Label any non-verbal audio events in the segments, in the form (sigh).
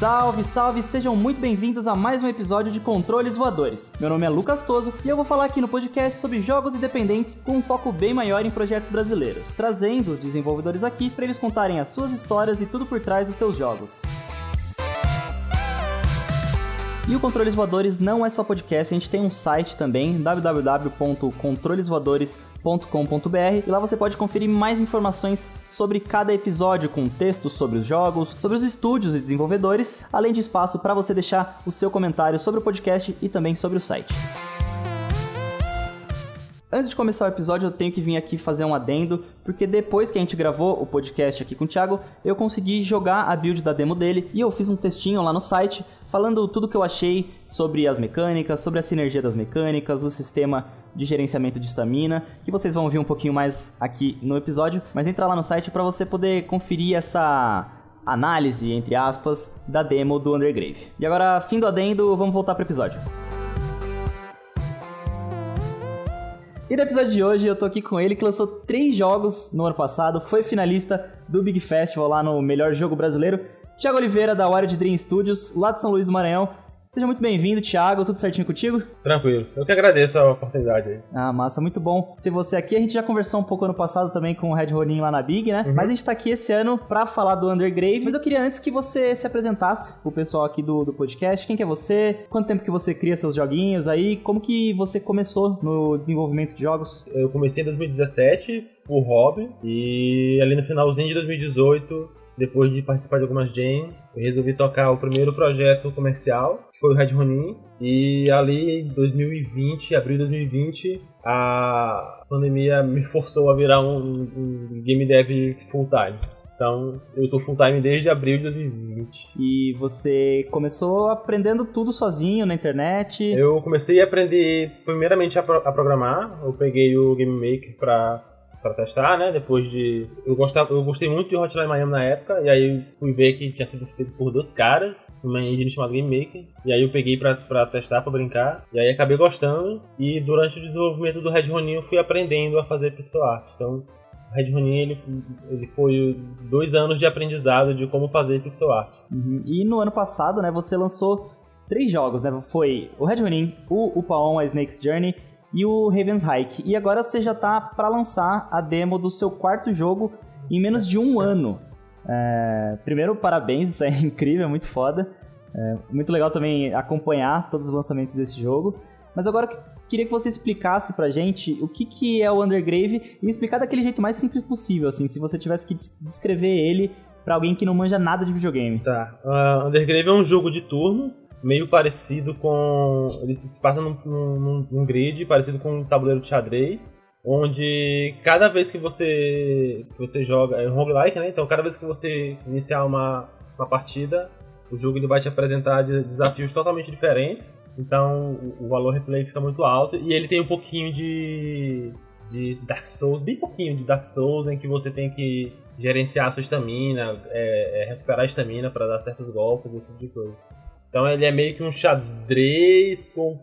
Salve, salve! Sejam muito bem-vindos a mais um episódio de Controles Voadores. Meu nome é Lucas Toso e eu vou falar aqui no podcast sobre jogos independentes com um foco bem maior em projetos brasileiros, trazendo os desenvolvedores aqui para eles contarem as suas histórias e tudo por trás dos seus jogos. E o Controles Voadores não é só podcast, a gente tem um site também, www.controlesvoadores.com.br, e lá você pode conferir mais informações sobre cada episódio, com textos sobre os jogos, sobre os estúdios e desenvolvedores, além de espaço para você deixar o seu comentário sobre o podcast e também sobre o site. Antes de começar o episódio, eu tenho que vir aqui fazer um adendo, porque depois que a gente gravou o podcast aqui com o Thiago, eu consegui jogar a build da demo dele e eu fiz um textinho lá no site falando tudo que eu achei sobre as mecânicas, sobre a sinergia das mecânicas, o sistema de gerenciamento de estamina, que vocês vão ouvir um pouquinho mais aqui no episódio, mas entra lá no site para você poder conferir essa análise, entre aspas, da demo do Undergrave. E agora, fim do adendo, vamos voltar para o episódio. E no episódio de hoje eu tô aqui com ele que lançou três jogos no ano passado, foi finalista do Big Festival lá no Melhor Jogo Brasileiro. Thiago Oliveira, da Wild Dream Studios, lá de São Luís do Maranhão. Seja muito bem-vindo, Thiago. Tudo certinho contigo? Tranquilo. Eu que agradeço a oportunidade aí. Ah, massa. Muito bom ter você aqui. A gente já conversou um pouco ano passado também com o Red Ronin lá na Big, né? Uhum. Mas a gente tá aqui esse ano pra falar do Undergrave. Mas eu queria antes que você se apresentasse pro pessoal aqui do, do podcast. Quem que é você? Quanto tempo que você cria seus joguinhos aí? Como que você começou no desenvolvimento de jogos? Eu comecei em 2017 por hobby e ali no finalzinho de 2018 depois de participar de algumas jams, eu resolvi tocar o primeiro projeto comercial, foi o Red Ronin. E ali em 2020, abril de 2020, a pandemia me forçou a virar um, um game dev full time. Então, eu tô full time desde abril de 2020. E você começou aprendendo tudo sozinho na internet? Eu comecei a aprender primeiramente a, pro a programar. Eu peguei o Game Maker para para testar, né? Depois de eu gostava, eu gostei muito de Hotline Miami na época e aí fui ver que tinha sido feito por dois caras, uma engine chamada Game Maker, e aí eu peguei para testar, para brincar, e aí acabei gostando e durante o desenvolvimento do Red Ronin eu fui aprendendo a fazer pixel art. Então, Red Ronin ele, ele foi dois anos de aprendizado de como fazer pixel art. Uhum. E no ano passado, né, você lançou três jogos, né? Foi o Red Ronin, o Upaon, a Snake's Journey e o Raven's Hike. E agora você já tá para lançar a demo do seu quarto jogo em menos de um ano. É, primeiro, parabéns, isso é (laughs) incrível, é muito foda. É, muito legal também acompanhar todos os lançamentos desse jogo. Mas agora queria que você explicasse pra gente o que, que é o Undergrave e explicar daquele jeito mais simples possível, assim, se você tivesse que descrever ele para alguém que não manja nada de videogame. Tá. Uh, Undergrave é um jogo de turnos meio parecido com. Ele se passa num, num, num grid parecido com um tabuleiro de xadrez, onde cada vez que você, que você joga. É um roguelike, né? Então cada vez que você iniciar uma, uma partida, o jogo ele vai te apresentar desafios totalmente diferentes. Então o, o valor replay fica muito alto e ele tem um pouquinho de, de Dark Souls, bem pouquinho de Dark Souls, em que você tem que gerenciar a sua estamina, é, é, recuperar a estamina para dar certos golpes, esse tipo de coisa. Então ele é meio que um xadrez com,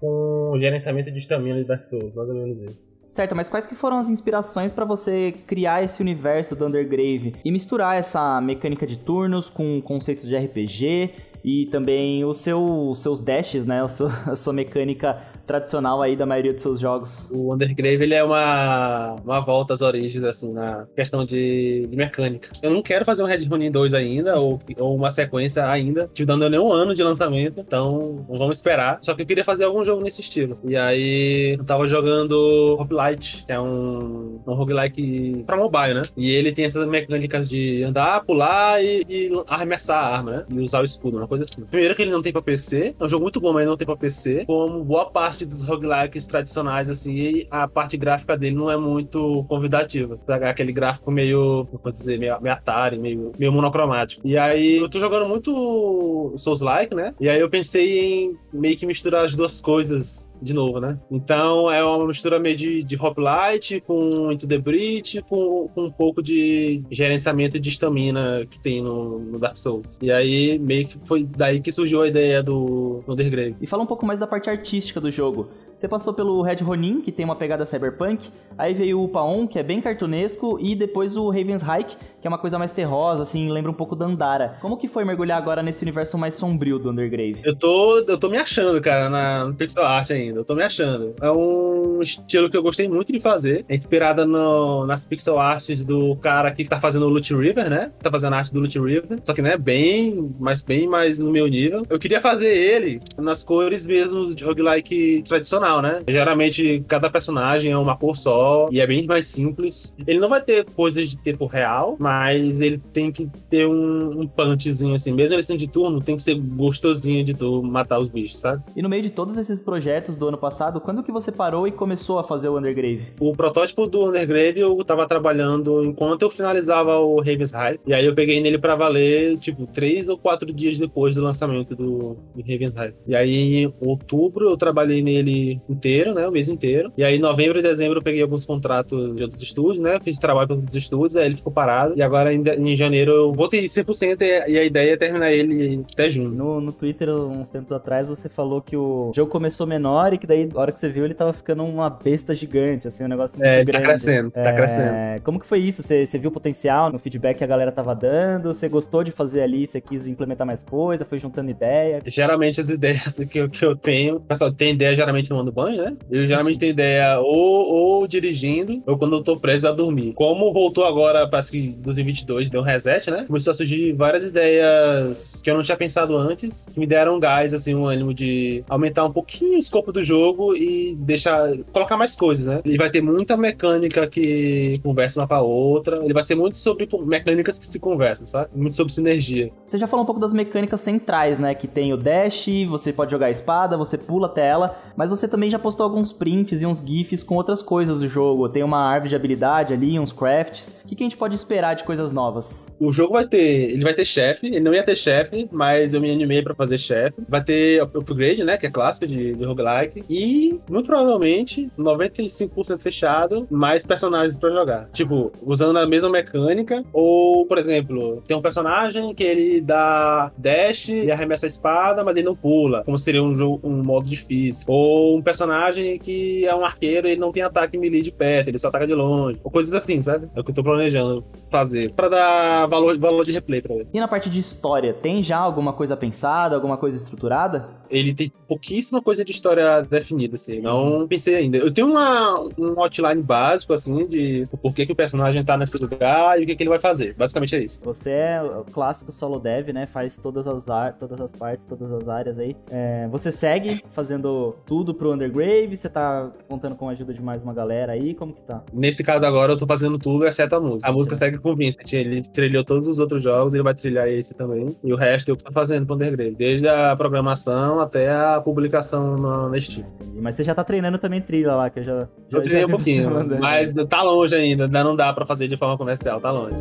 com gerenciamento de estamina de Dark Souls, mais ou menos isso. Certo, mas quais que foram as inspirações para você criar esse universo do Undergrave e misturar essa mecânica de turnos com conceitos de RPG e também os seu, seus dashes, né, a sua, (laughs) a sua mecânica tradicional aí da maioria dos seus jogos. O Undergrave ele é uma, uma volta às origens, assim, na questão de, de mecânica. Eu não quero fazer um Red Running 2 ainda, ou, ou uma sequência ainda, te dando nem um ano de lançamento, então vamos esperar. Só que eu queria fazer algum jogo nesse estilo. E aí eu tava jogando Hoplite, que é um, um roguelike pra mobile, né? E ele tem essas mecânicas de andar, pular e, e arremessar a arma, né? E usar o escudo, uma coisa assim. Primeiro que ele não tem pra PC, é um jogo muito bom, mas não tem pra PC. Como boa parte parte dos roguelikes tradicionais, assim, a parte gráfica dele não é muito convidativa. Pegar aquele gráfico meio, como dizer, meio, meio Atari, meio, meio monocromático. E aí eu tô jogando muito Souls-like, né? E aí eu pensei em meio que misturar as duas coisas de novo, né? Então é uma mistura meio de, de Hoplite com Into the Breach, com, com um pouco de gerenciamento de estamina que tem no, no, Dark Souls. E aí meio que foi daí que surgiu a ideia do Undergrave. E fala um pouco mais da parte artística do jogo. Você passou pelo Red Ronin, que tem uma pegada cyberpunk, aí veio o Paon, que é bem cartunesco, e depois o Raven's Hike, que é uma coisa mais terrosa, assim, lembra um pouco da Andara. Como que foi mergulhar agora nesse universo mais sombrio do Undergrave? Eu tô, eu tô me achando, cara, na, pixel art ainda. Eu tô me achando. É um estilo que eu gostei muito de fazer. É inspirada nas pixel arts do cara que tá fazendo o Loot River, né? Tá fazendo a arte do Loot River. Só que, né, bem, mas bem mais no meu nível. Eu queria fazer ele nas cores mesmo de roguelike tradicional, né? Geralmente, cada personagem é uma cor só e é bem mais simples. Ele não vai ter coisas de tempo real, mas ele tem que ter um, um punchzinho assim. Mesmo ele sendo de turno, tem que ser gostosinho de tu matar os bichos, sabe? E no meio de todos esses projetos do ano passado, quando que você parou e começou a fazer o Undergrave? O protótipo do Undergrave eu tava trabalhando enquanto eu finalizava o Raven's High. E aí eu peguei nele para valer, tipo, três ou quatro dias depois do lançamento do, do Raven's High. E aí em outubro eu trabalhei nele inteiro, né? O mês inteiro. E aí em novembro e dezembro eu peguei alguns contratos de outros estúdios, né? Fiz trabalho para outros estúdios, aí ele ficou parado. E agora em, em janeiro eu voltei 100% e, e a ideia é terminar ele até junho. No, no Twitter, uns tempos atrás, você falou que o jogo começou menor e que daí, na hora que você viu, ele tava ficando uma besta gigante, assim, um negócio muito é, grande. tá crescendo, tá é, tá crescendo. Como que foi isso? Você, você viu o potencial no feedback que a galera tava dando? Você gostou de fazer ali? Você quis implementar mais coisa? Foi juntando ideia? Geralmente as ideias (laughs) que eu, que eu tenho, pessoal tem ideia geralmente no ano banho, né? Eu geralmente tenho ideia ou, ou dirigindo ou quando eu tô preso a dormir. Como voltou agora, parece que 2022 2022 deu um reset, né? Começou a surgir várias ideias que eu não tinha pensado antes, que me deram um gás, assim, um ânimo de aumentar um pouquinho o escopo do jogo e deixar. colocar mais coisas, né? Ele vai ter muita mecânica que conversa uma com a outra. Ele vai ser muito sobre mecânicas que se conversam, sabe? Muito sobre sinergia. Você já falou um pouco das mecânicas centrais, né? Que tem o dash, você pode jogar a espada, você pula a tela, mas você também já postou alguns prints e uns GIFs com outras coisas do jogo. Tem uma árvore de habilidade ali, uns crafts. O que, que a gente pode esperar de coisas novas? O jogo vai ter. Ele vai ter chefe. Ele não ia ter chefe, mas eu me animei para fazer chefe. Vai ter upgrade, né? Que é clássico de, de roguelike. E, muito provavelmente, 95% fechado, mais personagens para jogar. Tipo, usando a mesma mecânica. Ou, por exemplo, tem um personagem que ele dá dash e arremessa a espada, mas ele não pula. Como seria um jogo, um modo difícil. Ou um personagem que é um arqueiro e ele não tem ataque melee de perto, ele só ataca de longe. Ou coisas assim, sabe? É o que eu tô planejando fazer. Pra para dar valor, valor de replay pra ele. E na parte de história, tem já alguma coisa pensada, alguma coisa estruturada? Ele tem pouquíssima coisa de história definida, assim. Não pensei ainda. Eu tenho uma, um outline básico, assim, de por que, que o personagem tá nesse lugar e o que, que ele vai fazer. Basicamente é isso. Você é o clássico solo dev, né? Faz todas as, todas as partes, todas as áreas aí. É, você segue fazendo tudo pro Undergrave? Você tá contando com a ajuda de mais uma galera aí? Como que tá? Nesse caso agora eu tô fazendo tudo, exceto a música. A música segue com Vincent. Ele trilhou todos os outros jogos, ele vai trilhar esse também. E o resto eu tô fazendo pro Undergrave. Desde a programação até a publicação na, na Steam. Mas você já tá treinando também trilha lá, que eu já. já eu treinei um pouquinho, mas tá longe ainda, ainda não dá para fazer de forma comercial, tá longe.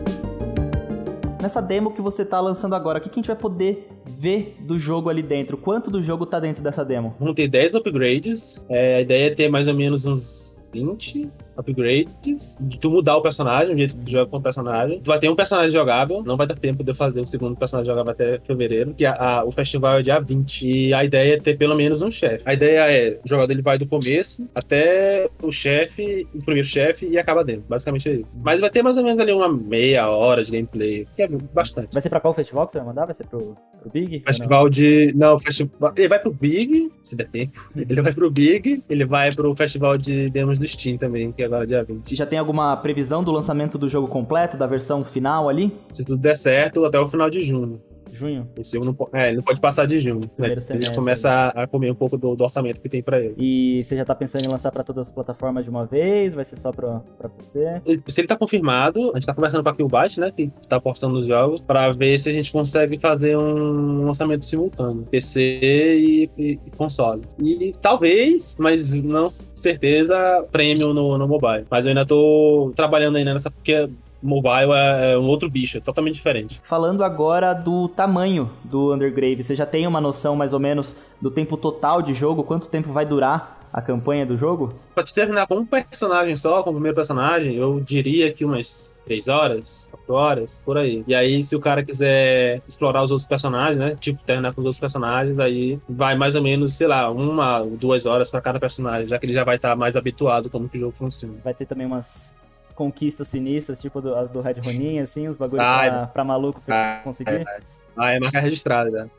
Nessa demo que você tá lançando agora, o que, que a gente vai poder ver do jogo ali dentro? Quanto do jogo tá dentro dessa demo? Vão ter 10 upgrades. É, a ideia é ter mais ou menos uns 20 upgrades, de tu mudar o personagem, o jeito que tu joga com o personagem. Tu vai ter um personagem jogável, não vai dar tempo de eu fazer o segundo personagem jogável até fevereiro, que a, a, o festival é dia 20. E a ideia é ter pelo menos um chefe. A ideia é, o jogador ele vai do começo até o chefe, o primeiro chefe, e acaba dentro. Basicamente é isso. Mas vai ter mais ou menos ali uma meia hora de gameplay, que é bastante. Vai ser pra qual festival que você vai mandar? Vai ser pro, pro Big? Festival não? de. Não, festival. Ele vai pro Big, se der tempo. Ele vai pro Big, ele vai pro festival de demos do Steam também, que é agora dia 20. Já tem alguma previsão do lançamento do jogo completo, da versão final ali? Se tudo der certo, até o final de junho. Junho? Esse jogo não, é, ele não pode passar de junho. Né? Ele começa a, a, comer um pouco do, do, orçamento que tem pra ele. E você já tá pensando em lançar pra todas as plataformas de uma vez? Vai ser só pra, pra PC? Se ele tá confirmado, a gente tá conversando com a Killbyte, né? Que tá postando os jogos, pra ver se a gente consegue fazer um lançamento simultâneo. PC e, e, e console. E talvez, mas não certeza, prêmio no, no mobile. Mas eu ainda tô trabalhando ainda nessa, porque mobile é, é um outro bicho, é totalmente diferente. Falando agora do tamanho do Undergrave, você já tem uma noção mais ou menos do tempo total de jogo, quanto tempo vai durar a campanha do jogo? Pra te terminar com um personagem só, com o primeiro personagem, eu diria que umas 3 horas, 4 horas, por aí. E aí, se o cara quiser explorar os outros personagens, né? Tipo, terminar com os outros personagens, aí vai mais ou menos, sei lá, uma ou duas horas para cada personagem, já que ele já vai estar tá mais habituado como que o jogo funciona. Vai ter também umas conquistas sinistras, tipo do, as do Red Ronin, assim, os bagulhos pra, pra, maluco pra vai, conseguir? Vai, vai. é marca registrada, né?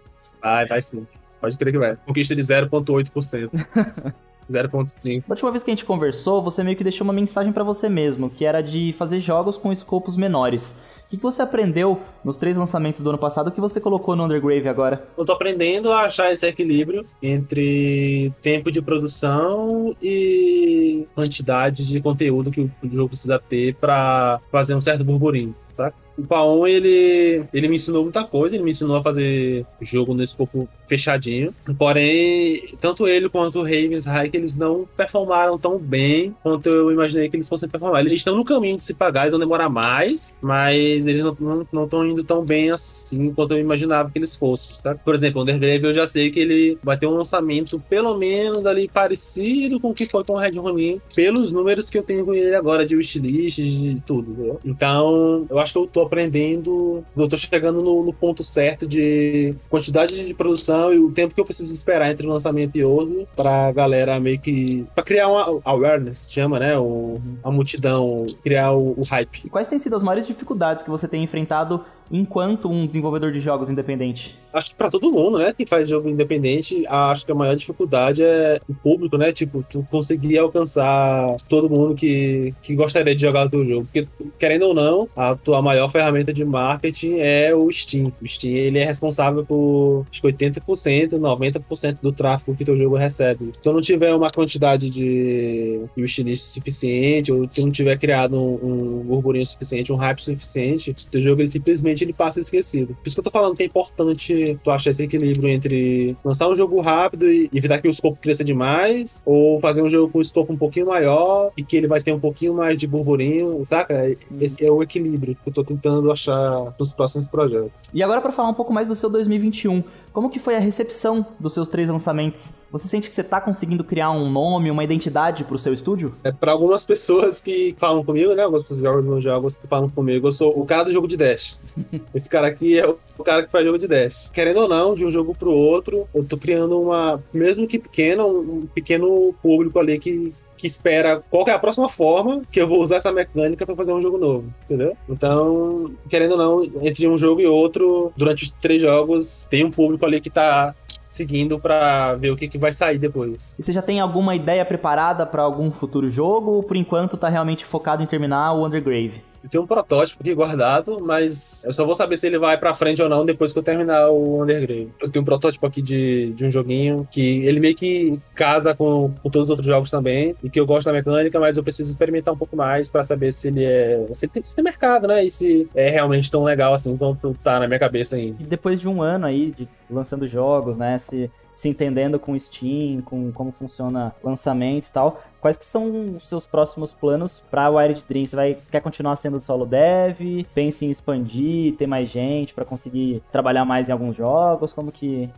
Vai, vai sim. Pode crer que vai. Conquista de 0,8%. (laughs) 0.5. Da última vez que a gente conversou, você meio que deixou uma mensagem para você mesmo, que era de fazer jogos com escopos menores. O que, você aprendeu nos três lançamentos do ano passado que você colocou no Undergrave agora? Eu tô aprendendo a achar esse equilíbrio entre tempo de produção e quantidade de conteúdo que o jogo precisa ter para fazer um certo burburinho, saca? O Paon, ele, ele me ensinou muita coisa, ele me ensinou a fazer jogo no escopo fechadinho. Porém, tanto ele quanto o Ravens High, eles não performaram tão bem quanto eu imaginei que eles fossem performar. Eles estão no caminho de se pagar, eles vão demorar mais, mas eles não estão indo tão bem assim quanto eu imaginava que eles fossem, sabe? Por exemplo, o Undergrave eu já sei que ele vai ter um lançamento pelo menos ali parecido com o que foi com o Red Ronin, pelos números que eu tenho com ele agora de wishlist, de tudo. Entendeu? Então, eu acho que eu tô aprendendo, eu tô chegando no, no, ponto certo de quantidade de produção e o tempo que eu preciso esperar entre um lançamento e outro pra galera meio que. pra criar uma awareness, chama, né? O, a multidão, criar o, o hype. E quais têm sido as maiores dificuldades que você tem enfrentado enquanto um desenvolvedor de jogos independente? Acho que para todo mundo, né, que faz jogo independente, acho que a maior dificuldade é o público, né? Tipo, tu conseguir alcançar todo mundo que, que gostaria de jogar o teu jogo. Porque, querendo ou não, a tua maior ferramenta de marketing é o Steam. O Steam, ele é responsável por acho que 80%, 90% do tráfego que teu jogo recebe. Se tu não tiver uma quantidade de wishlist suficiente, ou tu não tiver criado um, um burburinho suficiente, um hype suficiente, teu jogo ele simplesmente ele passa esquecido. Por isso que eu tô falando que é importante tu achar esse equilíbrio entre lançar um jogo rápido e evitar que o escopo cresça demais, ou fazer um jogo com um escopo um pouquinho maior e que ele vai ter um pouquinho mais de burburinho, saca? Esse é o equilíbrio que eu tô tentando achar nos próximos projetos. E agora para falar um pouco mais do seu 2021, como que foi a recepção dos seus três lançamentos? Você sente que você tá conseguindo criar um nome, uma identidade pro seu estúdio? É para algumas pessoas que falam comigo, né? Algumas pessoas que jogam meus jogos que falam comigo, eu sou o cara do jogo de Dash. (laughs) Esse cara aqui é o cara que faz jogo de Dash. Querendo ou não, de um jogo pro outro, eu tô criando uma, mesmo que pequena, um pequeno público ali que que espera qual é a próxima forma que eu vou usar essa mecânica para fazer um jogo novo, entendeu? Então, querendo ou não, entre um jogo e outro, durante os três jogos, tem um público ali que tá seguindo para ver o que, que vai sair depois. E você já tem alguma ideia preparada para algum futuro jogo ou por enquanto tá realmente focado em terminar o Undergrave? Eu tenho um protótipo aqui guardado, mas eu só vou saber se ele vai pra frente ou não depois que eu terminar o Underground. Eu tenho um protótipo aqui de, de um joguinho que ele meio que casa com, com todos os outros jogos também, e que eu gosto da mecânica, mas eu preciso experimentar um pouco mais para saber se ele é. Se ele tem, se tem mercado, né? E se é realmente tão legal assim quanto tá na minha cabeça ainda. E depois de um ano aí de lançando jogos, né? Se se entendendo com Steam, com como funciona lançamento e tal. Quais que são os seus próximos planos para o Wired Dream? Você vai quer continuar sendo solo dev? Pense em expandir, ter mais gente para conseguir trabalhar mais em alguns jogos? Como que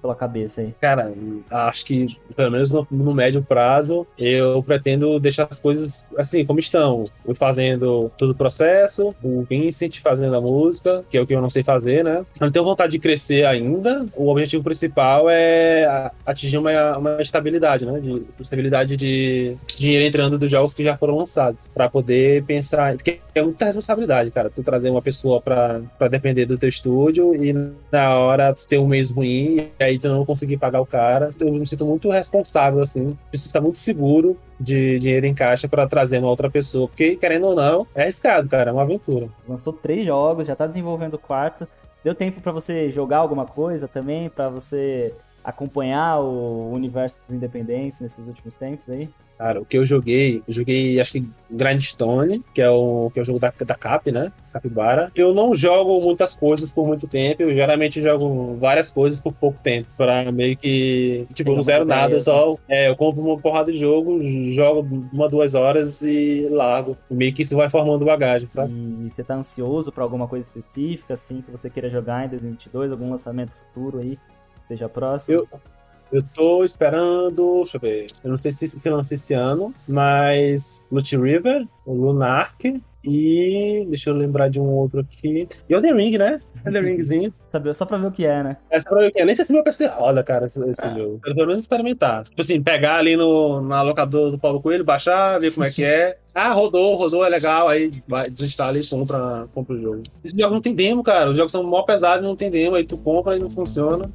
pela cabeça aí? Cara, acho que, pelo menos no, no, médio prazo, eu pretendo deixar as coisas assim, como estão. Eu fazendo todo o processo, o Vincent fazendo a música, que é o que eu não sei fazer, né? Eu não tenho vontade de crescer ainda. O objetivo principal é atingir uma, uma estabilidade, né? De estabilidade de dinheiro entrando dos jogos que já foram lançados. para poder pensar. Porque é muita responsabilidade, cara. Tu trazer uma pessoa para depender do teu estúdio e na hora tu ter um mês ruim e aí tu não conseguir pagar o cara. Eu me sinto muito responsável, assim. Preciso estar muito seguro de dinheiro em caixa para trazer uma outra pessoa. Porque, querendo ou não, é arriscado, cara. É uma aventura. Lançou três jogos, já tá desenvolvendo o quarto. Deu tempo para você jogar alguma coisa também? para você acompanhar o universo dos independentes nesses últimos tempos aí? Cara, o que eu joguei, eu joguei acho que Grindstone, que é o, que é o jogo da, da Cap, né? Capibara. Eu não jogo muitas coisas por muito tempo, eu geralmente jogo várias coisas por pouco tempo, pra meio que, tipo, eu não zero nada, eu só, é, eu compro uma porrada de jogo, jogo uma, duas horas e largo. Meio que isso vai formando bagagem, sabe? E você tá ansioso pra alguma coisa específica, assim, que você queira jogar em 2022, algum lançamento futuro aí, seja próximo? Eu, Eu tô esperando. Deixa eu ver. Eu não sei se se lança esse ano, mas. Loot River, o Lunark. E. Deixa eu lembrar de um outro aqui. E o The Ring, né? The (laughs) Ringzinho. Sabe, só pra ver o que é, né? É só pra ver o que é. Nem sei se meu PC roda, cara, esse, esse jogo. Quero pelo menos experimentar. Tipo assim, pegar ali no, na locadora do Paulo Coelho, baixar, ver como é que é. (laughs) Ah, rodou, rodou, é legal. Aí vai, desinstala e compra, compra o jogo. Esse jogo não tem demo, cara. Os jogos são mó pesados e não tem demo. Aí tu compra e não funciona.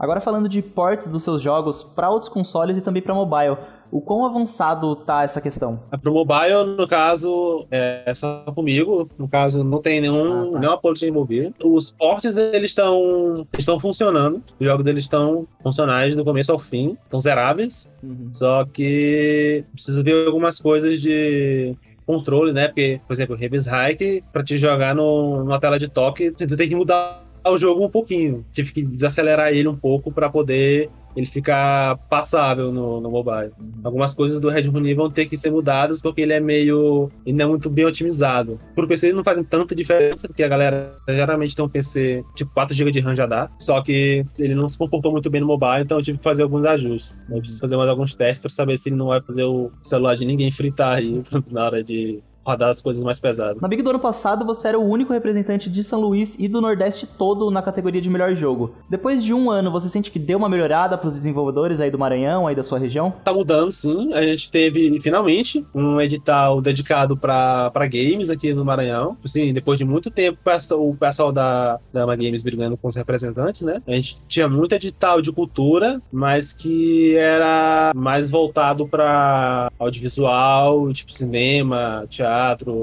Agora falando de ports dos seus jogos para outros consoles e também para mobile. O quão avançado tá essa questão? Pro mobile, no caso, é só comigo. No caso, não tem nenhum, Ah, tá. nenhuma política envolvida. Os portes, eles estão estão funcionando. Os jogos deles estão funcionais do começo ao fim. Estão zeráveis. Uhum. Só que preciso ver algumas coisas de controle, né? Porque, por exemplo, o Heavis Hike, pra te jogar no, numa tela de toque, tu tem que mudar o jogo um pouquinho. Tive que desacelerar ele um pouco pra poder ele ficar passável no, no mobile. Algumas coisas do Red Honey vão ter que ser mudadas porque ele é meio. ele não é muito bem otimizado. Pro PC ele não faz tanta diferença, porque a galera geralmente tem um PC tipo 4 GB de RAM já dá. Só que ele não se comportou muito bem no mobile, então eu tive que fazer alguns ajustes. Eu preciso fazer mais alguns testes pra saber se ele não vai fazer o celular de ninguém fritar aí (laughs) na hora de rodar as coisas mais pesadas. Na Big do ano passado, você era o único representante de São Luís e do Nordeste todo na categoria de melhor jogo. Depois de um ano, você sente que deu uma melhorada pros desenvolvedores aí do Maranhão, aí da sua região? Tá mudando, sim. A gente teve, finalmente, um edital dedicado para games aqui no Maranhão. Assim, depois de muito tempo, o pessoal- o pessoal da, da Ama Games brigando com os representantes, né? A gente tinha muito edital de cultura, mas que era mais voltado para audiovisual, tipo cinema, teatro,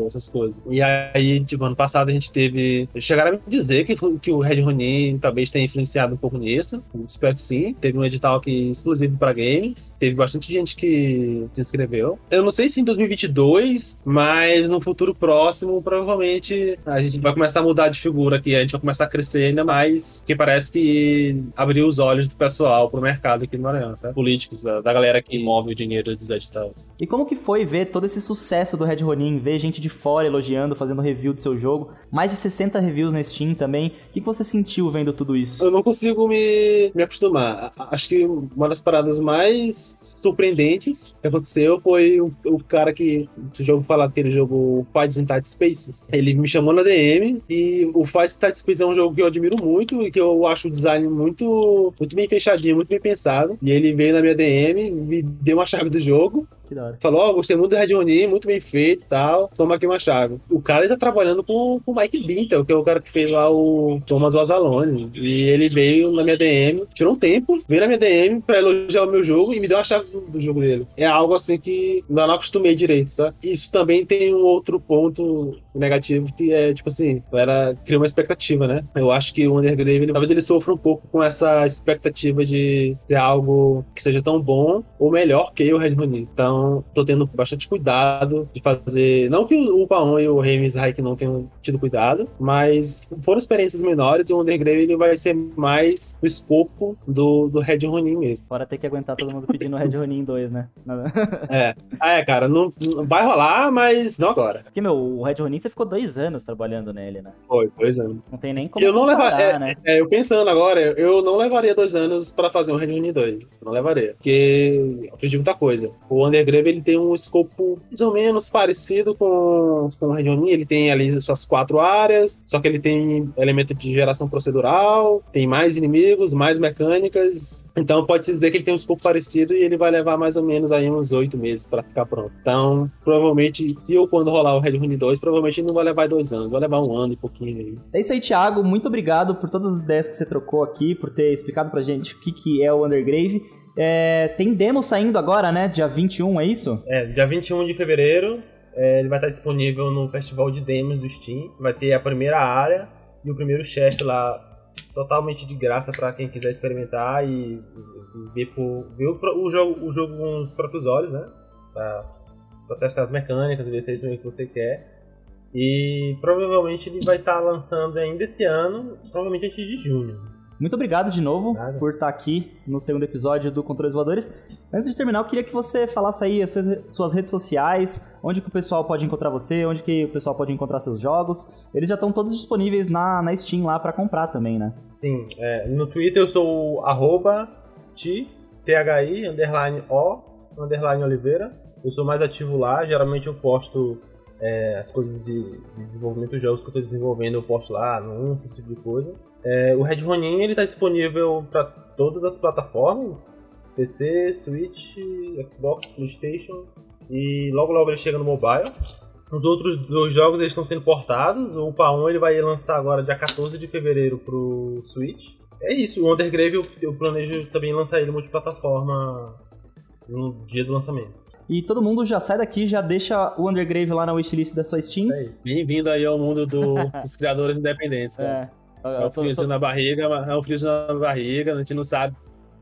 essas coisas. E aí, tipo, ano passado a gente teve. Chegaram a me dizer que, que o Red Ronin talvez tenha influenciado um pouco nisso. Espero que sim. Teve um edital aqui exclusivo para games. Teve bastante gente que se inscreveu. Eu não sei se em 2022, mas no futuro próximo, provavelmente a gente vai começar a mudar de figura aqui. A gente vai começar a crescer ainda mais. Porque parece que abriu os olhos do pessoal pro mercado aqui no Maranhão, sabe? Políticos, da, da galera que move o dinheiro dos editais. E como que foi ver todo esse sucesso do Red Ronin, ver gente de fora elogiando, fazendo review do seu jogo? Mais de 60 reviews na Steam também. O que você sentiu vendo tudo isso? Eu não consigo me, me acostumar. Acho que uma das paradas mais surpreendentes que aconteceu foi o, o cara que. O jogo falar aquele jogo Fights in Tight Spaces. Ele me chamou na DM e o Fights in Tight Spaces é um jogo que eu admiro muito e que eu acho o design muito, muito bem fechadinho, muito bem pensado. E ele veio na minha DM, me deu uma chave do jogo Que da hora. Falou, ó, gostei muito do Red Oni, muito bem feito e tal. Toma aqui uma chave. O cara tá trabalhando com, o Mike Bintel, que é o cara que fez lá o Thomas Wazzalone. E ele veio na minha DM, tirou um tempo, veio na minha DM pra elogiar o meu jogo e me deu a chave do, do jogo dele. É algo assim que ainda não acostumei direito, sabe? Isso também tem um outro ponto negativo que é, tipo assim, a galera cria uma expectativa, né? Eu acho que o Undergrave, ele, talvez ele sofra um pouco com essa expectativa de ter algo que seja tão bom ou melhor que o Red Ronin. Então, tô tendo bastante cuidado de fazer. Não que o Paon e o Remis Hike não tenham tido cuidado, mas foram experiências menores e o Undergrave ele vai ser mais o escopo do, do Red Ronin mesmo. Fora ter que aguentar todo mundo pedindo Red Ronin 2, né? (laughs) É, ah, é cara, não, não- vai rolar, mas não agora. Porque, meu, o Red Ronin você ficou dois anos trabalhando nele, né? Foi, pois é. Não tem nem como Eu não comparar, levar- né? É, eu pensando agora, eu não levaria dois anos pra fazer um Red Ronin 2. Não levaria. Porque eu aprendi muita coisa. O Undergrave ele tem um escopo mais ou menos parecido com, com o Red Ronin. Ele tem ali suas quatro áreas, só que ele tem elemento de geração procedural, tem mais inimigos, mais mecânicas. Então pode-se dizer que ele tem um escopo parecido e ele vai levar mais ou menos aí uns oito meses pra ficar pronto. Então, provavelmente, se ou quando rolar o Red Ronin 2, provavelmente não vai levar dois anos, vai levar um ano e pouquinho aí. É isso aí, Thiago. Muito obrigado por todas as ideias que você trocou aqui, por ter explicado pra gente o que, que é o Undergrave. É, tem demo saindo agora, né? Dia 21, é isso? É, dia 21 de fevereiro, é, ele vai estar disponível no Festival de Demos do Steam. Vai ter a primeira área e o primeiro chefe lá, totalmente de graça para quem quiser experimentar e, ver, por- ver o, o jogo, o jogo com os próprios olhos, né? Pra, pra testar as mecânicas, ver se é isso que você quer. E provavelmente ele vai estar lançando ainda esse ano, provavelmente antes de junho. Muito obrigado de novo Nada. por estar aqui no segundo episódio do Controles Voadores. Antes de terminar, eu queria que você falasse aí as suas, suas redes sociais, onde que o pessoal pode encontrar você, onde que o pessoal pode encontrar seus jogos. Eles já estão todos disponíveis na, na Steam lá pra comprar também, né? Sim, é, no Twitter eu sou o arroba ti, thi, underline o, underline oliveira. Eu sou mais ativo lá, geralmente eu posto é, as coisas de, de desenvolvimento dos jogos que eu estou desenvolvendo, eu posto lá, anúncios, esse tipo de coisa. É, o Red Ronin ele está disponível para todas as plataformas, PC, Switch, Xbox, Playstation e logo logo ele chega no mobile. Os outros dois jogos eles estão sendo portados. O UPA 1 ele vai lançar agora dia 14 de fevereiro pro Switch. É isso, o Undergrave eu, eu planejo também lançar ele multiplataforma no dia do lançamento. E todo mundo já sai daqui, já deixa o Undergrave lá na wishlist da sua Steam. É. Bem-vindo aí ao mundo do- (laughs) dos criadores independentes. cara. É, É eu um tô- friozinho tô- na barriga, é um friozinho na barriga, a gente não sabe.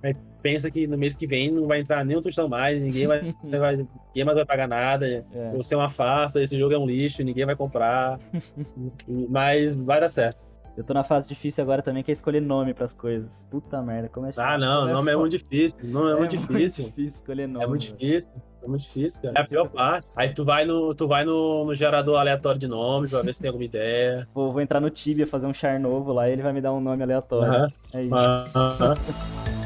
A gente pensa que no mês que vem não vai entrar nem um tostão mais, ninguém vai, (laughs) vai- ninguém mais vai pagar nada. É. Você é uma farsa, esse jogo é um lixo, ninguém vai comprar. (laughs) mas vai dar certo. Eu tô na fase difícil agora também, que é escolher nome pras coisas. Puta merda, como é Ah, não, o nome é muito difícil. Nome é, muito difícil. difícil escolher nome. É muito velho. difícil. É muito difícil, cara. É a pior parte. Aí tu vai no, tu vai no, no gerador aleatório de nomes pra ver se tem alguma ideia. (laughs) Vou, vou entrar no Tibia, fazer um char novo lá e ele vai me dar um nome aleatório. Aham. É isso. Aham. (laughs)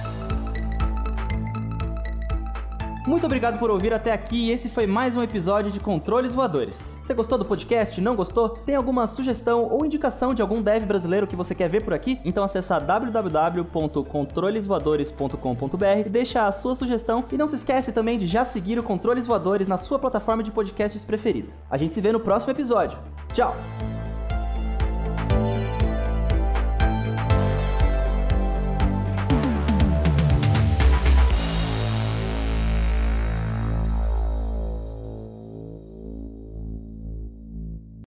Muito obrigado por ouvir até aqui. Esse foi mais um episódio de Controles Voadores. Você gostou do podcast? Não gostou? Tem alguma sugestão ou indicação de algum dev brasileiro que você quer ver por aqui? Então acessa www.controlesvoadores.com.br e deixa a sua sugestão. E não se esquece também de já seguir o Controles Voadores na sua plataforma de podcasts preferida. A gente se vê no próximo episódio. Tchau!